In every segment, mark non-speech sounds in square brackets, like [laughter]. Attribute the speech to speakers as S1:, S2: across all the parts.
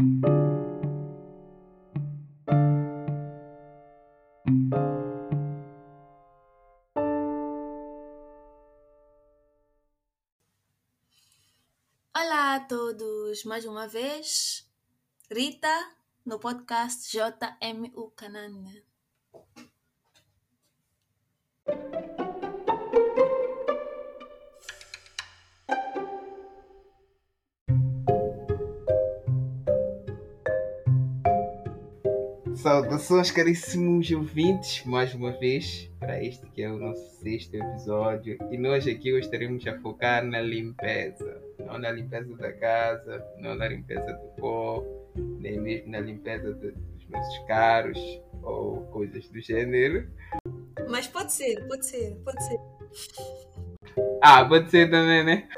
S1: Olá a todos, mais uma vez, Rita no podcast JMU Canane.
S2: Saudações, caríssimos ouvintes, mais uma vez, para este que é o nosso sexto episódio. E nós aqui estaremos a focar na limpeza. Não na limpeza da casa, não na limpeza do pó, nem mesmo na limpeza de, dos nossos carros ou coisas do gênero.
S1: Mas pode ser, pode ser, pode ser.
S2: Ah, pode ser também, né?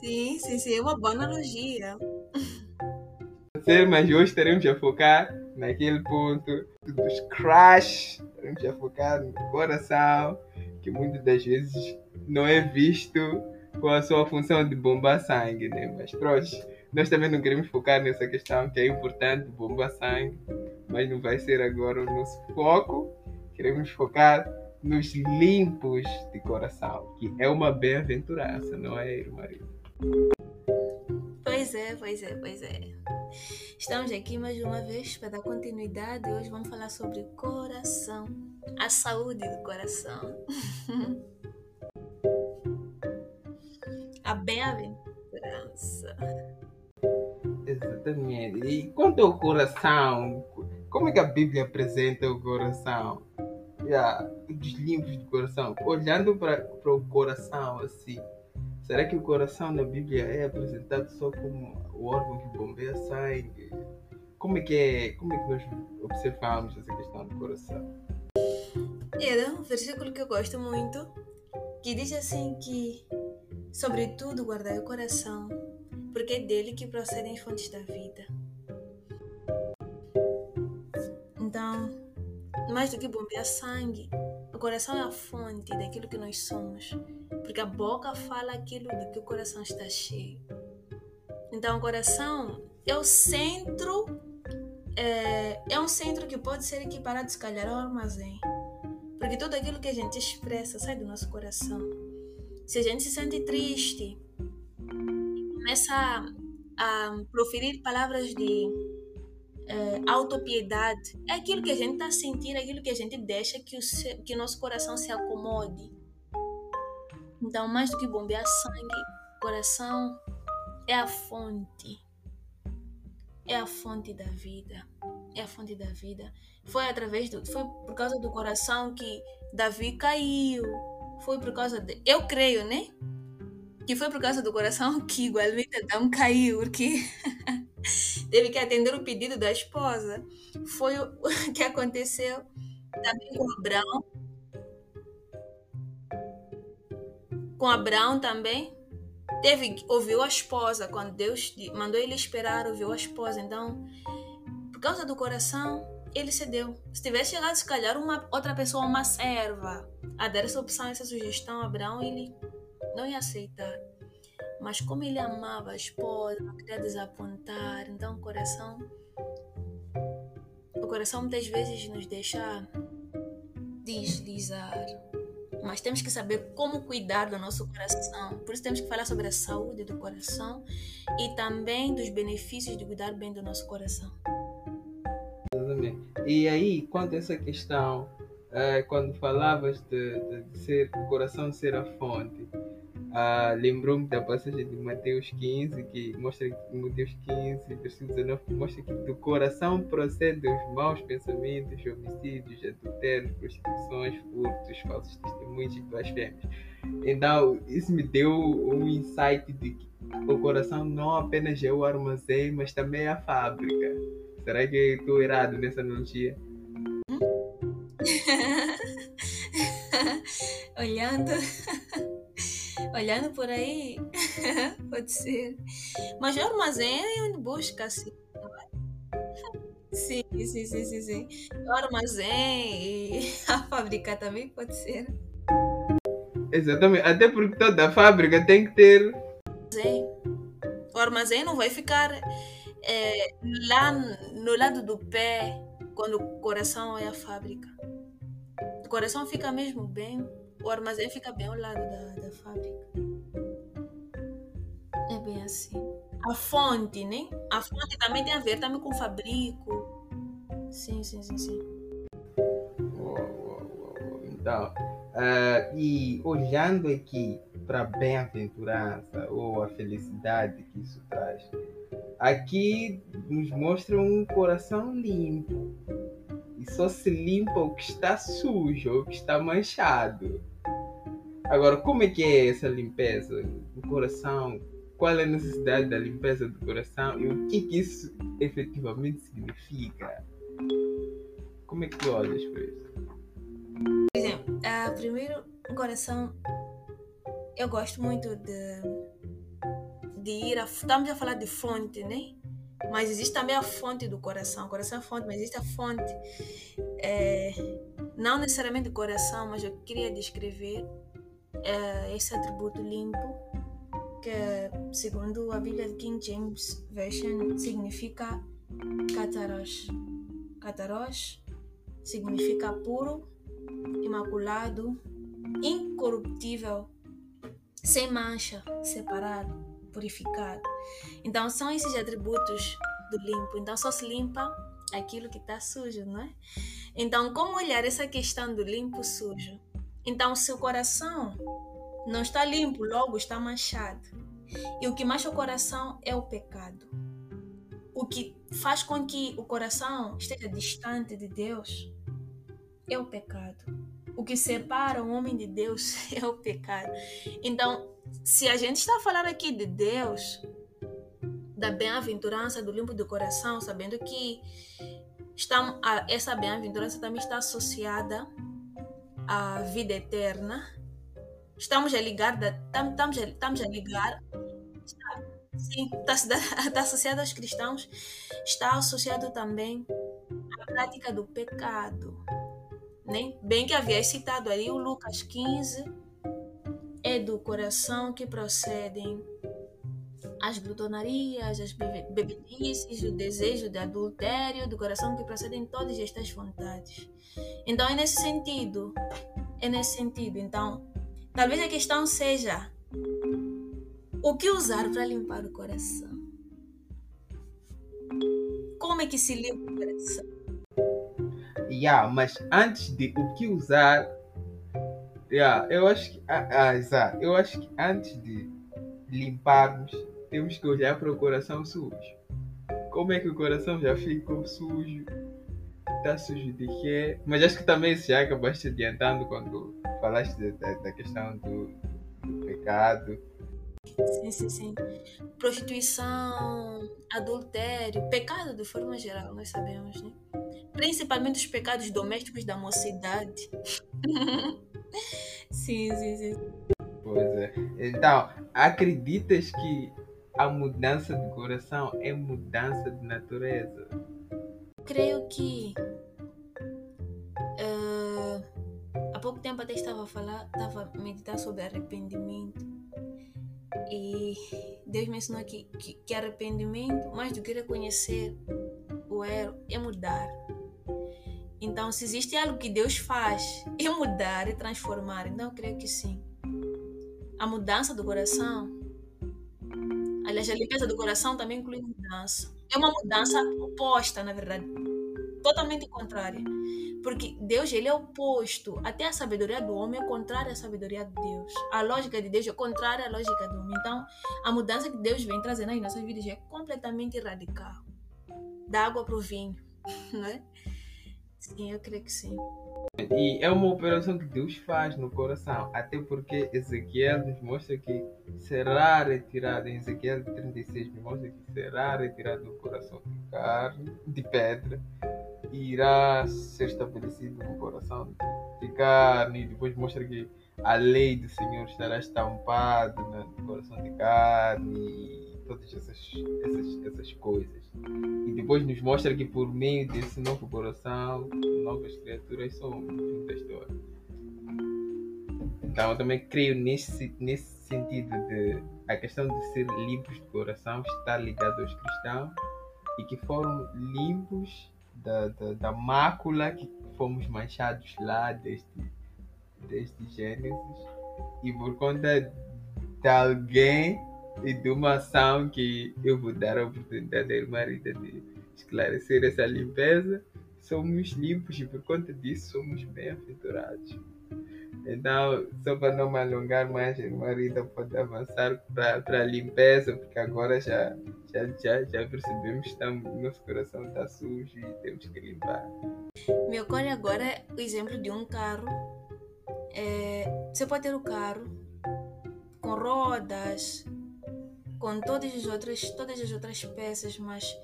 S1: Sim, sim, sim, é uma boa analogia.
S2: Ser, mas hoje estaremos a focar naquele ponto dos crash, estaremos a focar no coração, que muitas das vezes não é visto com a sua função de bombar sangue, né? Mas pronto, nós também não queremos focar nessa questão que é importante, bombar sangue, mas não vai ser agora o nosso foco. Queremos focar nos limpos de coração, que é uma bem-aventurança, não é, irmã?
S1: Pois é, pois é, pois é. Estamos aqui mais uma vez para dar continuidade. Hoje vamos falar sobre coração, a saúde do coração. [laughs] a bem-aventurança.
S2: Exatamente. E quanto ao coração, como é que a Bíblia apresenta o coração? Yeah, dos limpos do coração. Olhando para o coração assim, será que o coração na Bíblia é apresentado só como o órgão que bombeia sangue? Como é que é, como é que nós observamos essa questão do coração?
S1: Era um versículo que eu gosto muito, que diz assim que, sobretudo, guardai o coração, porque é dele que procedem as fontes da vida. Então, mais do que bombear sangue, o coração é a fonte daquilo que nós somos, porque a boca fala aquilo de que o coração está cheio. Então, o coração é o centro, é, é um centro que pode ser equiparado, se calhar, ao armazém, porque tudo aquilo que a gente expressa sai do nosso coração. Se a gente se sente triste, começa a, a proferir palavras de é, autopiedade, é aquilo que a gente está sentindo, é aquilo que a gente deixa que o, que o nosso coração se acomode. Então, mais do que bombear sangue, coração é a fonte. É a fonte da vida. É a fonte da vida. Foi através do. Foi por causa do coração que Davi caiu. Foi por causa de. Eu creio, né? Que foi por causa do coração [laughs] que igualmente Adão caiu, porque [laughs] teve que atender o pedido da esposa. Foi o [laughs] que aconteceu também com Abraão. Com Abraão também. Teve, ouviu a esposa, quando Deus mandou ele esperar, ouviu a esposa. Então, por causa do coração, ele cedeu. Se tivesse chegado, se calhar, uma outra pessoa, uma serva, a dar essa opção, essa sugestão a Abraão, ele não ia aceitar. Mas como ele amava a esposa, não queria desapontar, então o coração. O coração muitas vezes nos deixa deslizar. Mas temos que saber como cuidar do nosso coração. Por isso temos que falar sobre a saúde do coração e também dos benefícios de cuidar bem do nosso coração.
S2: E aí, quanto a essa questão, é, quando falavas de, de ser o coração ser a fonte, ah, lembrou-me da passagem de Mateus 15, que mostra Mateus 15, versículo 19, que mostra que do coração procedem os maus pensamentos, homicídios, adultérios, prostituições, furtos, falsos testemunhos e blasfêmios. Então, isso me deu um insight de que o coração não apenas é o armazém, mas também é a fábrica. Será que estou errado nessa analogia? [laughs]
S1: Olhando. [laughs] Olhando por aí, [laughs] pode ser. Mas o armazém é onde busca, assim. Sim, sim, sim, sim, sim. O armazém e [laughs] a fábrica também pode ser.
S2: Exatamente. Até porque toda fábrica tem que ter.
S1: O armazém não vai ficar é, lá no lado do pé quando o coração é a fábrica. O coração fica mesmo bem, o armazém fica bem ao lado da, da fábrica. É bem assim. A fonte, né? A fonte também tem a ver também com o fabrico. Sim, sim, sim, sim.
S2: Uau, uau, uau. Então, uh, e olhando aqui para a bem-aventurança ou a felicidade que isso traz, aqui nos mostra um coração limpo. E só se limpa o que está sujo, o que está manchado. Agora, como é que é essa limpeza do coração? Qual é a necessidade da limpeza do coração e o que, que isso efetivamente significa? Como é que tu olhas para isso?
S1: Por exemplo, uh, primeiro, o coração. Eu gosto muito de, de ir a. Estamos a falar de fonte, né? Mas existe também a fonte do coração. O coração é fonte, mas existe a fonte. É, não necessariamente do coração, mas eu queria descrever é, esse atributo limpo, que segundo a Bíblia de King James Version significa cataros. Cataros significa puro, imaculado, incorruptível, sem mancha, separado, purificado. Então são esses atributos do limpo. Então só se limpa aquilo que está sujo, não é? Então como olhar essa questão do limpo sujo? Então seu coração não está limpo, logo está manchado. E o que mancha o coração é o pecado. O que faz com que o coração esteja distante de Deus é o pecado. O que separa o homem de Deus [laughs] é o pecado. Então, se a gente está falando aqui de Deus, da bem-aventurança, do limpo do coração, sabendo que está, essa bem-aventurança também está associada à vida eterna, estamos a ligar, estamos, a, estamos a ligar, sim, está, está [laughs] associado aos cristãos, está associado também à prática do pecado né? Bem que havia citado ali o Lucas 15, é do coração que procedem as glutonarias, as bebedices, o desejo de adultério, do coração que procedem todas estas vontades. Então é nesse sentido, é nesse sentido. Então, talvez a questão seja o que usar para limpar o coração? Como é que se limpa o coração?
S2: yeah, mas antes de o que usar, yeah, eu acho que, ah, ah, eu acho que antes de limparmos, temos que olhar para o coração sujo. Como é que o coração já ficou sujo? Está sujo de quê? Mas acho que também já acabaste adiantando quando falaste da, da questão do, do pecado.
S1: Sim, sim, sim. Prostituição, adultério, pecado de forma geral, nós sabemos, né? principalmente os pecados domésticos da mocidade. [laughs] sim, sim, sim.
S2: Pois é. Então, acreditas que a mudança de coração é mudança de natureza?
S1: Creio que uh, há pouco tempo até estava a falar, estava a meditar sobre arrependimento. E Deus me ensinou que, que, que arrependimento, mais do que reconhecer o erro, é mudar. Então, se existe algo que Deus faz, é mudar, é transformar. Então, eu creio que sim. A mudança do coração, a limpeza do coração também inclui mudança. É uma mudança oposta, na verdade, totalmente contrária. Porque Deus, ele é oposto. Até a sabedoria do homem é contrária à sabedoria de Deus. A lógica de Deus é contrária à lógica do homem. Então, a mudança que Deus vem trazendo aí nas nossas vidas é completamente radical. Da água para o vinho, [laughs] não é? Sim, eu creio que sim.
S2: E é uma operação que Deus faz no coração, até porque Ezequiel nos mostra que será retirado, em Ezequiel 36 nos mostra que será retirado o coração de carne, de pedra, e irá ser estabelecido no coração de carne, e depois mostra que a lei do Senhor estará estampada no coração de carne, todas essas, essas, essas coisas. E depois nos mostra que por meio desse novo coração, novas criaturas junto à história. Então eu também creio nesse, nesse sentido de a questão de ser limpos de coração estar ligado aos cristãos e que foram limpos da, da, da mácula que fomos manchados lá desde, desde Gênesis e por conta de alguém e de uma ação que eu vou dar a oportunidade à irmã Rita de esclarecer essa limpeza, somos limpos e por conta disso somos bem-aventurados. Então, só para não me alongar mais, irmã pode avançar para a limpeza, porque agora já, já, já, já percebemos que estamos, nosso coração está sujo e temos que limpar.
S1: Me ocorre agora o exemplo de um carro. É, você pode ter o carro com rodas, com todas as outras, todas as outras peças, mas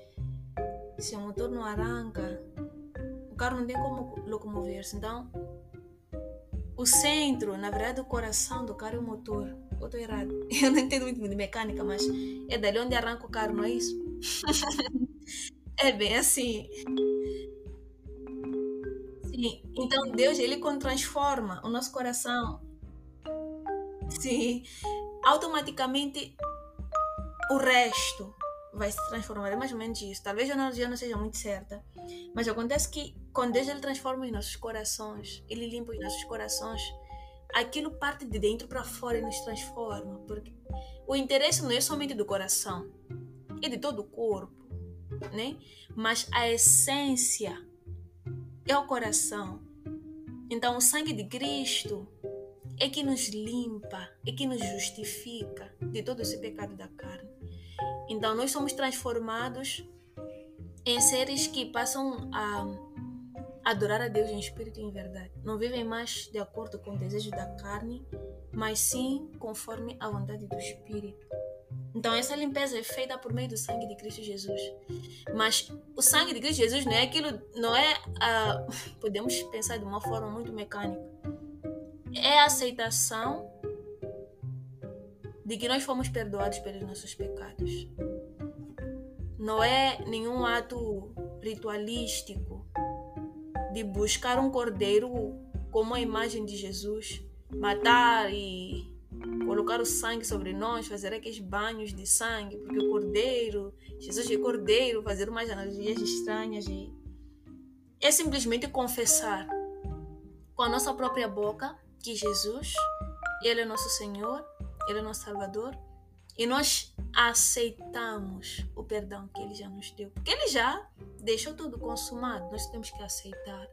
S1: se o motor não arranca, o carro não tem como locomover-se. Então, o centro, na verdade, o coração do carro é o motor. Eu estou errado. [laughs] Eu não entendo muito de mecânica, mas é dali onde arranca o carro, não é isso? [laughs] é bem assim. Sim. Então, Deus, ele transforma o nosso coração, sim, automaticamente o resto vai se transformar. É mais ou menos isso. Talvez a analogia não seja muito certa. Mas acontece que quando Deus ele transforma os nossos corações, ele limpa os nossos corações, aquilo parte de dentro para fora e nos transforma. Porque o interesse não é somente do coração, é de todo o corpo. Né? Mas a essência é o coração. Então o sangue de Cristo é que nos limpa, é que nos justifica de todo esse pecado da carne. Então, nós somos transformados em seres que passam a adorar a Deus em espírito e em verdade. Não vivem mais de acordo com o desejo da carne, mas sim conforme a vontade do Espírito. Então, essa limpeza é feita por meio do sangue de Cristo Jesus. Mas o sangue de Cristo Jesus não é aquilo, não é. Uh, [laughs] podemos pensar de uma forma muito mecânica. É a aceitação de que nós fomos perdoados pelos nossos pecados. Não é nenhum ato ritualístico de buscar um cordeiro como a imagem de Jesus, matar e colocar o sangue sobre nós, fazer aqueles banhos de sangue, porque o cordeiro, Jesus é cordeiro, fazer umas analogias estranhas e é simplesmente confessar com a nossa própria boca que Jesus, ele é nosso Senhor ele é nosso Salvador e nós aceitamos o perdão que Ele já nos deu, porque Ele já deixou tudo consumado, nós temos que aceitar.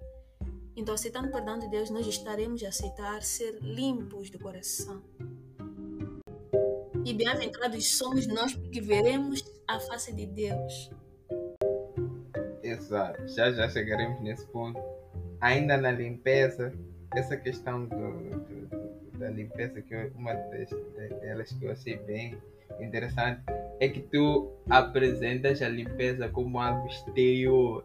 S1: Então, aceitando o perdão de Deus, nós estaremos a aceitar ser limpos do coração. E bem-aventurados somos nós, porque veremos a face de Deus.
S2: Exato, já já chegaremos nesse ponto. Ainda na limpeza, essa questão do, do da limpeza, que é uma das, delas que eu achei bem interessante, é que tu apresentas a limpeza como algo exterior.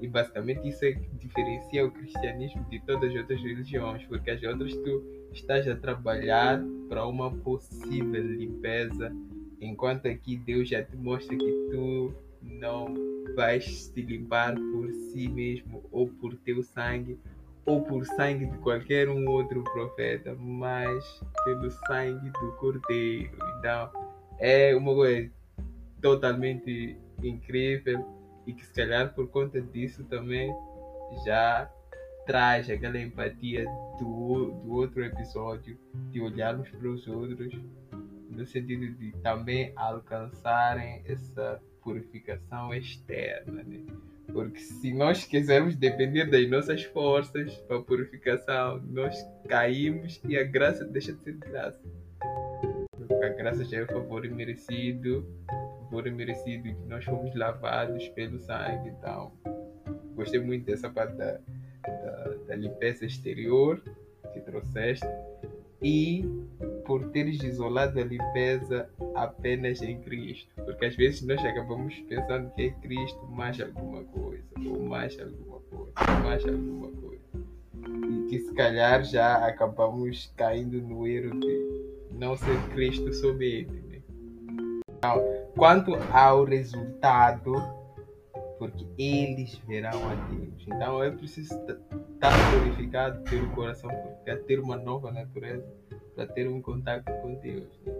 S2: E basicamente isso é que diferencia o cristianismo de todas as outras religiões, porque as outras tu estás a trabalhar para uma possível limpeza, enquanto aqui Deus já te mostra que tu não vais te limpar por si mesmo ou por teu sangue, ou por sangue de qualquer um outro profeta, mas pelo sangue do Cordeiro. Então, é uma coisa totalmente incrível e que se calhar por conta disso também já traz aquela empatia do, do outro episódio, de olharmos para os outros, no sentido de também alcançarem essa purificação externa. Né? Porque se nós quisermos depender das nossas forças para purificação, nós caímos e a graça deixa de ser graça. A graça já é favor imerecido, favor imerecido que nós fomos lavados pelo sangue. Então, gostei muito dessa parte da, da, da limpeza exterior que trouxeste e por teres isolado a limpeza apenas em Cristo. Porque às vezes nós acabamos pensando que é Cristo mais alguma coisa, ou mais alguma coisa, mais alguma coisa. E que se calhar já acabamos caindo no erro de não ser Cristo somente. Né? Então, quanto ao resultado, porque eles verão a Deus. Então é preciso estar glorificado, ter o coração purificado, ter uma nova natureza, para ter um contato com Deus. Né?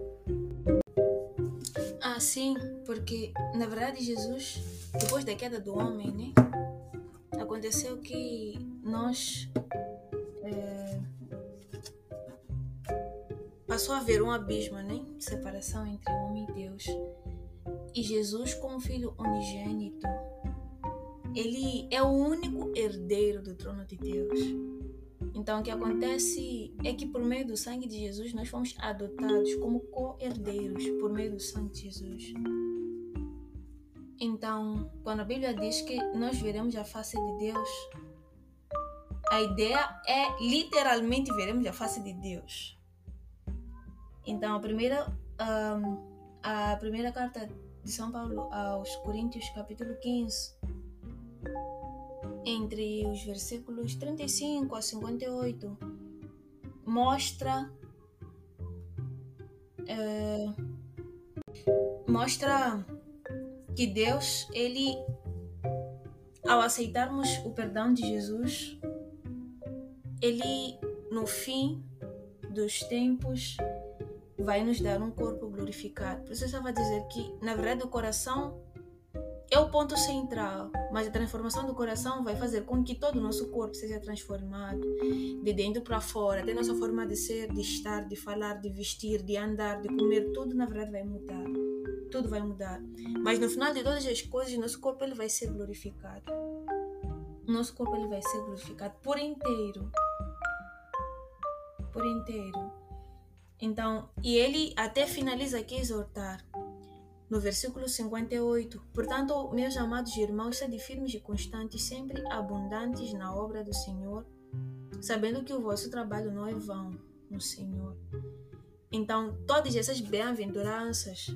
S1: Sim, porque na verdade Jesus, depois da queda do homem, né? Aconteceu que nós é, passou a haver um abismo, né? Separação entre homem e Deus. E Jesus, como filho unigênito, ele é o único herdeiro do trono de Deus. Então, o que acontece é que por meio do sangue de Jesus nós fomos adotados como co-herdeiros por meio do sangue de Jesus. Então, quando a Bíblia diz que nós veremos a face de Deus, a ideia é literalmente veremos a face de Deus. Então, a primeira, um, a primeira carta de São Paulo aos Coríntios, capítulo 15, entre os versículos 35 a 58, mostra. É, mostra que Deus, ele, ao aceitarmos o perdão de Jesus, ele, no fim dos tempos, vai nos dar um corpo glorificado. Por isso eu estava a dizer que, na verdade, o coração é o ponto central, mas a transformação do coração vai fazer com que todo o nosso corpo seja transformado, de dentro para fora, até nossa forma de ser, de estar, de falar, de vestir, de andar, de comer, tudo na verdade vai mudar. Tudo vai mudar. Mas no final de todas as coisas, nosso corpo ele vai ser glorificado. Nosso corpo ele vai ser glorificado por inteiro. Por inteiro. Então, e ele até finaliza aqui exortar no versículo 58. Portanto, meus amados irmãos, sede firmes e constantes, sempre abundantes na obra do Senhor, sabendo que o vosso trabalho não é vão no Senhor. Então, todas essas bem-aventuranças,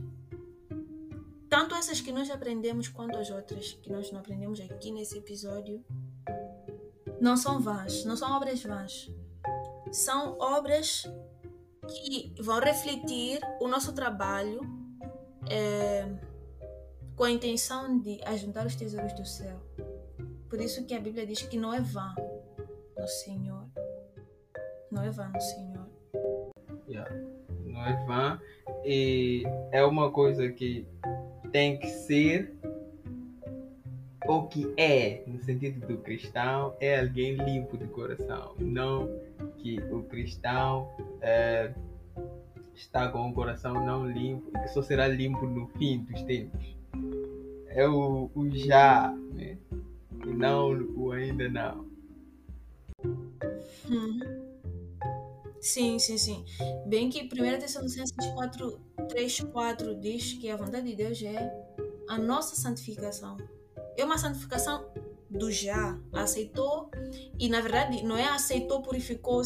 S1: tanto essas que nós aprendemos quanto as outras que nós não aprendemos aqui nesse episódio, não são vãs, não são obras vãs. São obras que vão refletir o nosso trabalho é, com a intenção de ajuntar os tesouros do céu. Por isso que a Bíblia diz que não é vã no Senhor. Não é vã no Senhor.
S2: Yeah. Não é vã e é uma coisa que tem que ser o que é, no sentido do cristão, é alguém limpo de coração. Não que o cristão é, está com o coração não limpo e que só será limpo no fim dos tempos. É o, o já, né? E não o ainda não.
S1: Hum. Sim, sim, sim. Bem que 1 Tessalonicenses 4, 3, 4 diz que a vontade de Deus é a nossa santificação. É uma santificação do já. Aceitou e, na verdade, não é aceitou, purificou,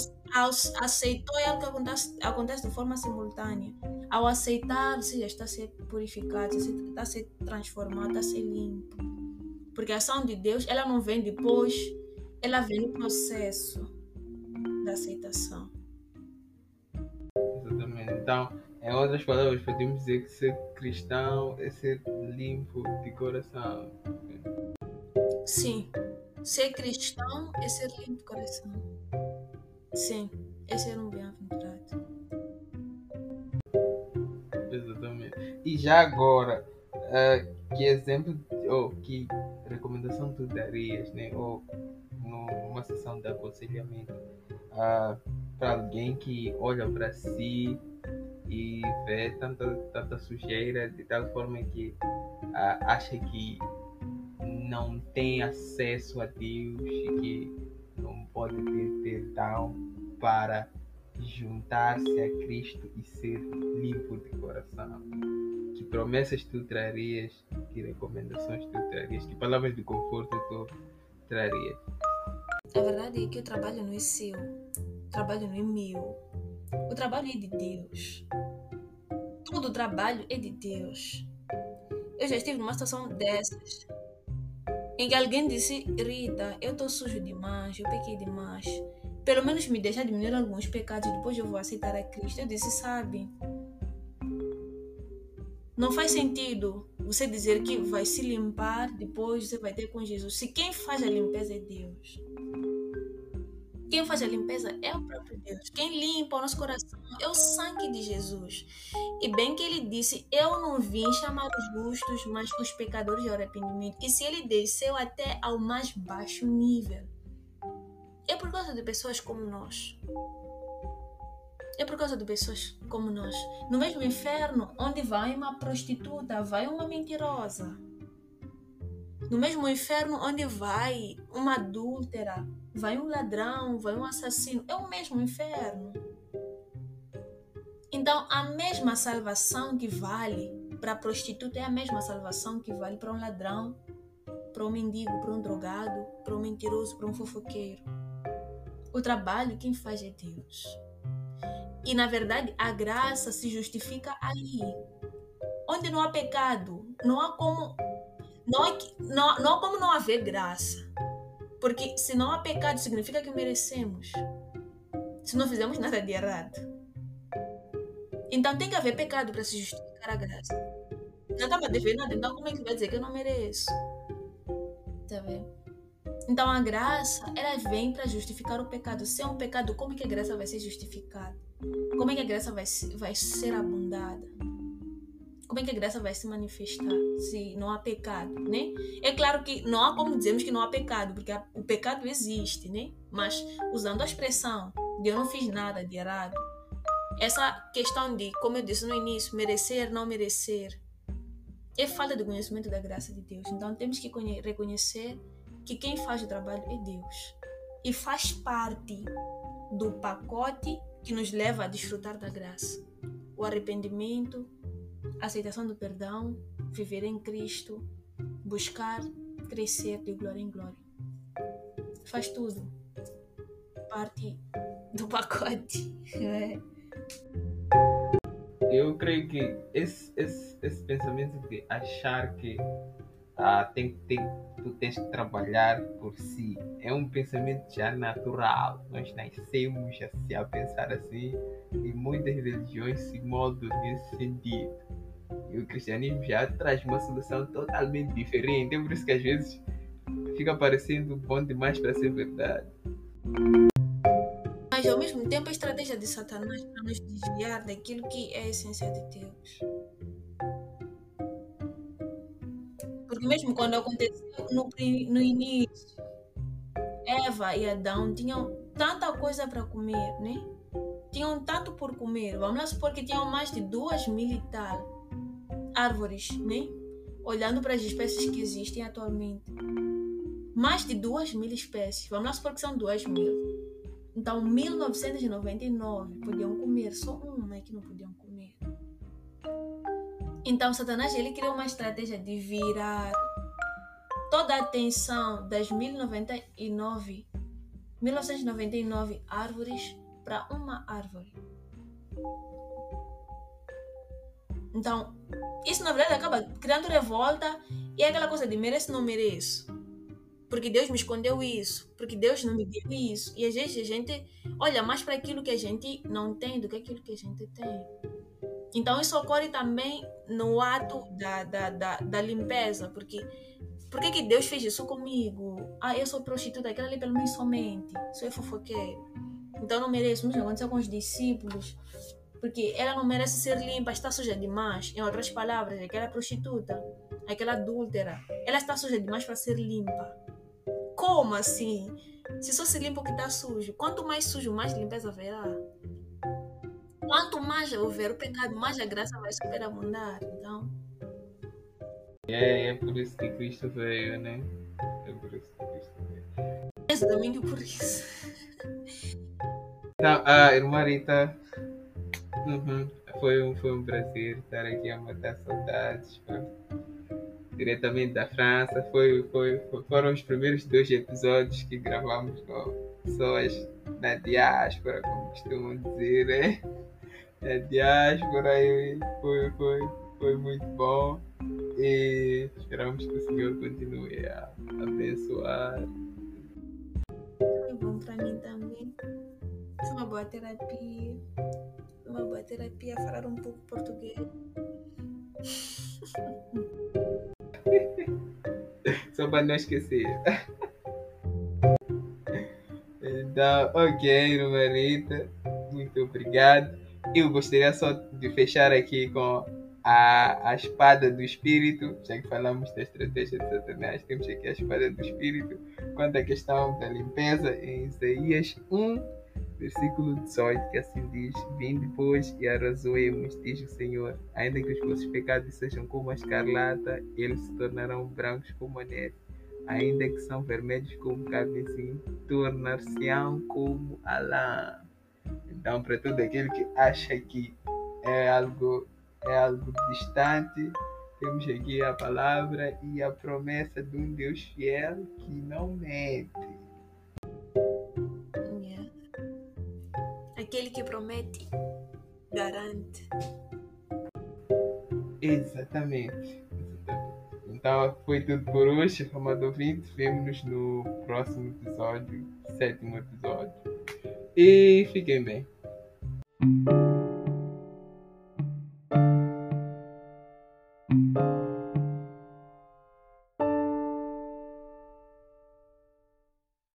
S1: aceitou é algo que acontece, acontece de forma simultânea. Ao aceitar, você já está a ser purificado, está a ser transformado, está a ser limpo. Porque a ação de Deus, ela não vem depois, ela vem no processo da aceitação.
S2: Exatamente. Então, em outras palavras, podemos dizer que ser cristão é ser limpo de coração.
S1: Sim. Ser cristão é ser limpo de coração. Sim, esse era um bem-aventurado.
S2: Exatamente. E já agora, uh, que exemplo ou que recomendação tu darias, né? Ou numa sessão de aconselhamento uh, para alguém que olha para si e vê tanta, tanta sujeira de tal forma que uh, acha que não tem acesso a Deus e que não pode ter perdão para juntar-se a Cristo e ser limpo de coração. Que promessas tu trarias, que recomendações tu trarias, que palavras de conforto tu trarias?
S1: A verdade é que o trabalho não é seu, o trabalho não é meu, o trabalho é de Deus. Todo o trabalho é de Deus. Eu já estive numa situação dessas em que alguém disse: Rita, eu estou sujo demais, eu pequei demais. Pelo menos me deixa diminuir alguns pecados, depois eu vou aceitar a Cristo. Eu disse: Sabe, não faz sentido você dizer que vai se limpar, depois você vai ter com Jesus. Se quem faz a limpeza é Deus. Quem faz a limpeza é o próprio Deus. Quem limpa o nosso coração é o sangue de Jesus. E bem que ele disse: Eu não vim chamar os justos, mas os pecadores de arrependimento. E se ele desceu até ao mais baixo nível, é por causa de pessoas como nós. É por causa de pessoas como nós. No mesmo inferno, onde vai uma prostituta, vai uma mentirosa. No mesmo inferno, onde vai uma adúltera, vai um ladrão, vai um assassino. É o mesmo inferno. Então, a mesma salvação que vale para a prostituta é a mesma salvação que vale para um ladrão, para um mendigo, para um drogado, para um mentiroso, para um fofoqueiro. O trabalho quem faz é Deus. E na verdade, a graça se justifica aí. Onde não há pecado, não há como não, há, não, não há como não haver graça. Porque se não há pecado, significa que merecemos. Se não fizemos nada de errado. Então tem que haver pecado para se justificar a graça. Não estava devendo nada, então como é que vai dizer que eu não mereço? Tá vendo? Então a graça, ela vem para justificar o pecado. Se é um pecado, como é que a graça vai ser justificada? Como é que a graça vai, vai ser abundada? Como é que a graça vai se manifestar se não há pecado, né? É claro que não há como dizermos que não há pecado, porque o pecado existe, né? Mas usando a expressão de eu não fiz nada de errado, essa questão de, como eu disse no início, merecer, não merecer, é falta de conhecimento da graça de Deus. Então temos que reconhecer que quem faz o trabalho é Deus e faz parte do pacote que nos leva a desfrutar da graça. O arrependimento, aceitação do perdão, viver em Cristo, buscar crescer de glória em glória. Faz tudo. Parte do pacote. [laughs] É.
S2: Eu creio que esse, esse, esse pensamento de achar que ah, tem, tem, tu tens que trabalhar por si é um pensamento já natural. Nós nascemos assim, a pensar assim e muitas religiões se moldam nesse sentido. E o cristianismo já traz uma solução totalmente diferente. É por isso que às vezes fica parecendo bom demais para ser verdade.
S1: Mas ao mesmo tempo a estratégia de Satanás para nos desviar daquilo que é a essência de Deus. Porque mesmo quando aconteceu no, no início, Eva e Adão tinham tanta coisa para comer, né? Tinham tanto por comer. Vamos lá supor que tinham mais de duas mil e tal árvores, né? Olhando para as espécies que existem atualmente. Mais de duas mil espécies. Vamos lá supor que são duas mil. Então, 1999 podiam comer, só uma é que não podiam comer. Então, Satanás ele criou uma estratégia de virar toda a atenção das 1099, 1999 árvores para uma árvore. Então, isso na verdade acaba criando revolta e é aquela coisa de mereço ou não mereço. Porque Deus me escondeu isso, porque Deus não me deu isso. E às vezes a gente olha mais para aquilo que a gente não tem do que aquilo que a gente tem. Então isso ocorre também no ato da, da, da, da limpeza, porque por que, que Deus fez isso comigo? Ah, eu sou prostituta, aquela ali pelo menos somente, sou fofoqueiro. Então não mereço. Mesmo aconteceu com os discípulos. Porque ela não merece ser limpa, está suja demais. Em outras palavras, aquela prostituta, aquela adúltera, ela está suja demais para ser limpa. Como assim? Se só se limpa o que está sujo, quanto mais sujo, mais limpeza haverá. Quanto mais houver o pecado, mais a graça vai superabundar. Então.
S2: É, é por isso que Cristo veio, né? É por isso que Cristo veio.
S1: Esse domingo por isso.
S2: Então, a irmã Rita Uhum. Foi, um, foi um prazer estar aqui a matar saudades. Foi. Diretamente da França. Foi, foi, foram os primeiros dois episódios que gravamos com pessoas da diáspora, como costumam dizer, né? A diáspora foi, foi, foi muito bom. E esperamos que o Senhor continue a abençoar.
S1: Foi bom para mim também. Foi uma boa terapia uma boa terapia falar um pouco português. [laughs]
S2: Só para não esquecer. [laughs] Então, ok, Numarita, muito obrigado. Eu gostaria só de fechar aqui com a, a espada do espírito, já que falamos da estratégia de Satanás, temos aqui a espada do espírito. Quanto à questão da limpeza, em Isaías 1, versículo 18, que assim diz: Vim depois e arrazoemos, diz o Senhor. Ainda que os vossos pecados sejam como a escarlata, eles se tornarão brancos como a neve. Ainda que são vermelhos como carmesim, tornar-se-ão como a lã. Então, para todo aquele que acha que é algo, é algo distante, temos aqui a palavra e a promessa de um Deus fiel que não mente.
S1: Yeah. Aquele que promete, garante.
S2: Exatamente. Então foi tudo por hoje, amado ouvinte. Vemo-nos no próximo episódio, sétimo episódio. E fiquem bem.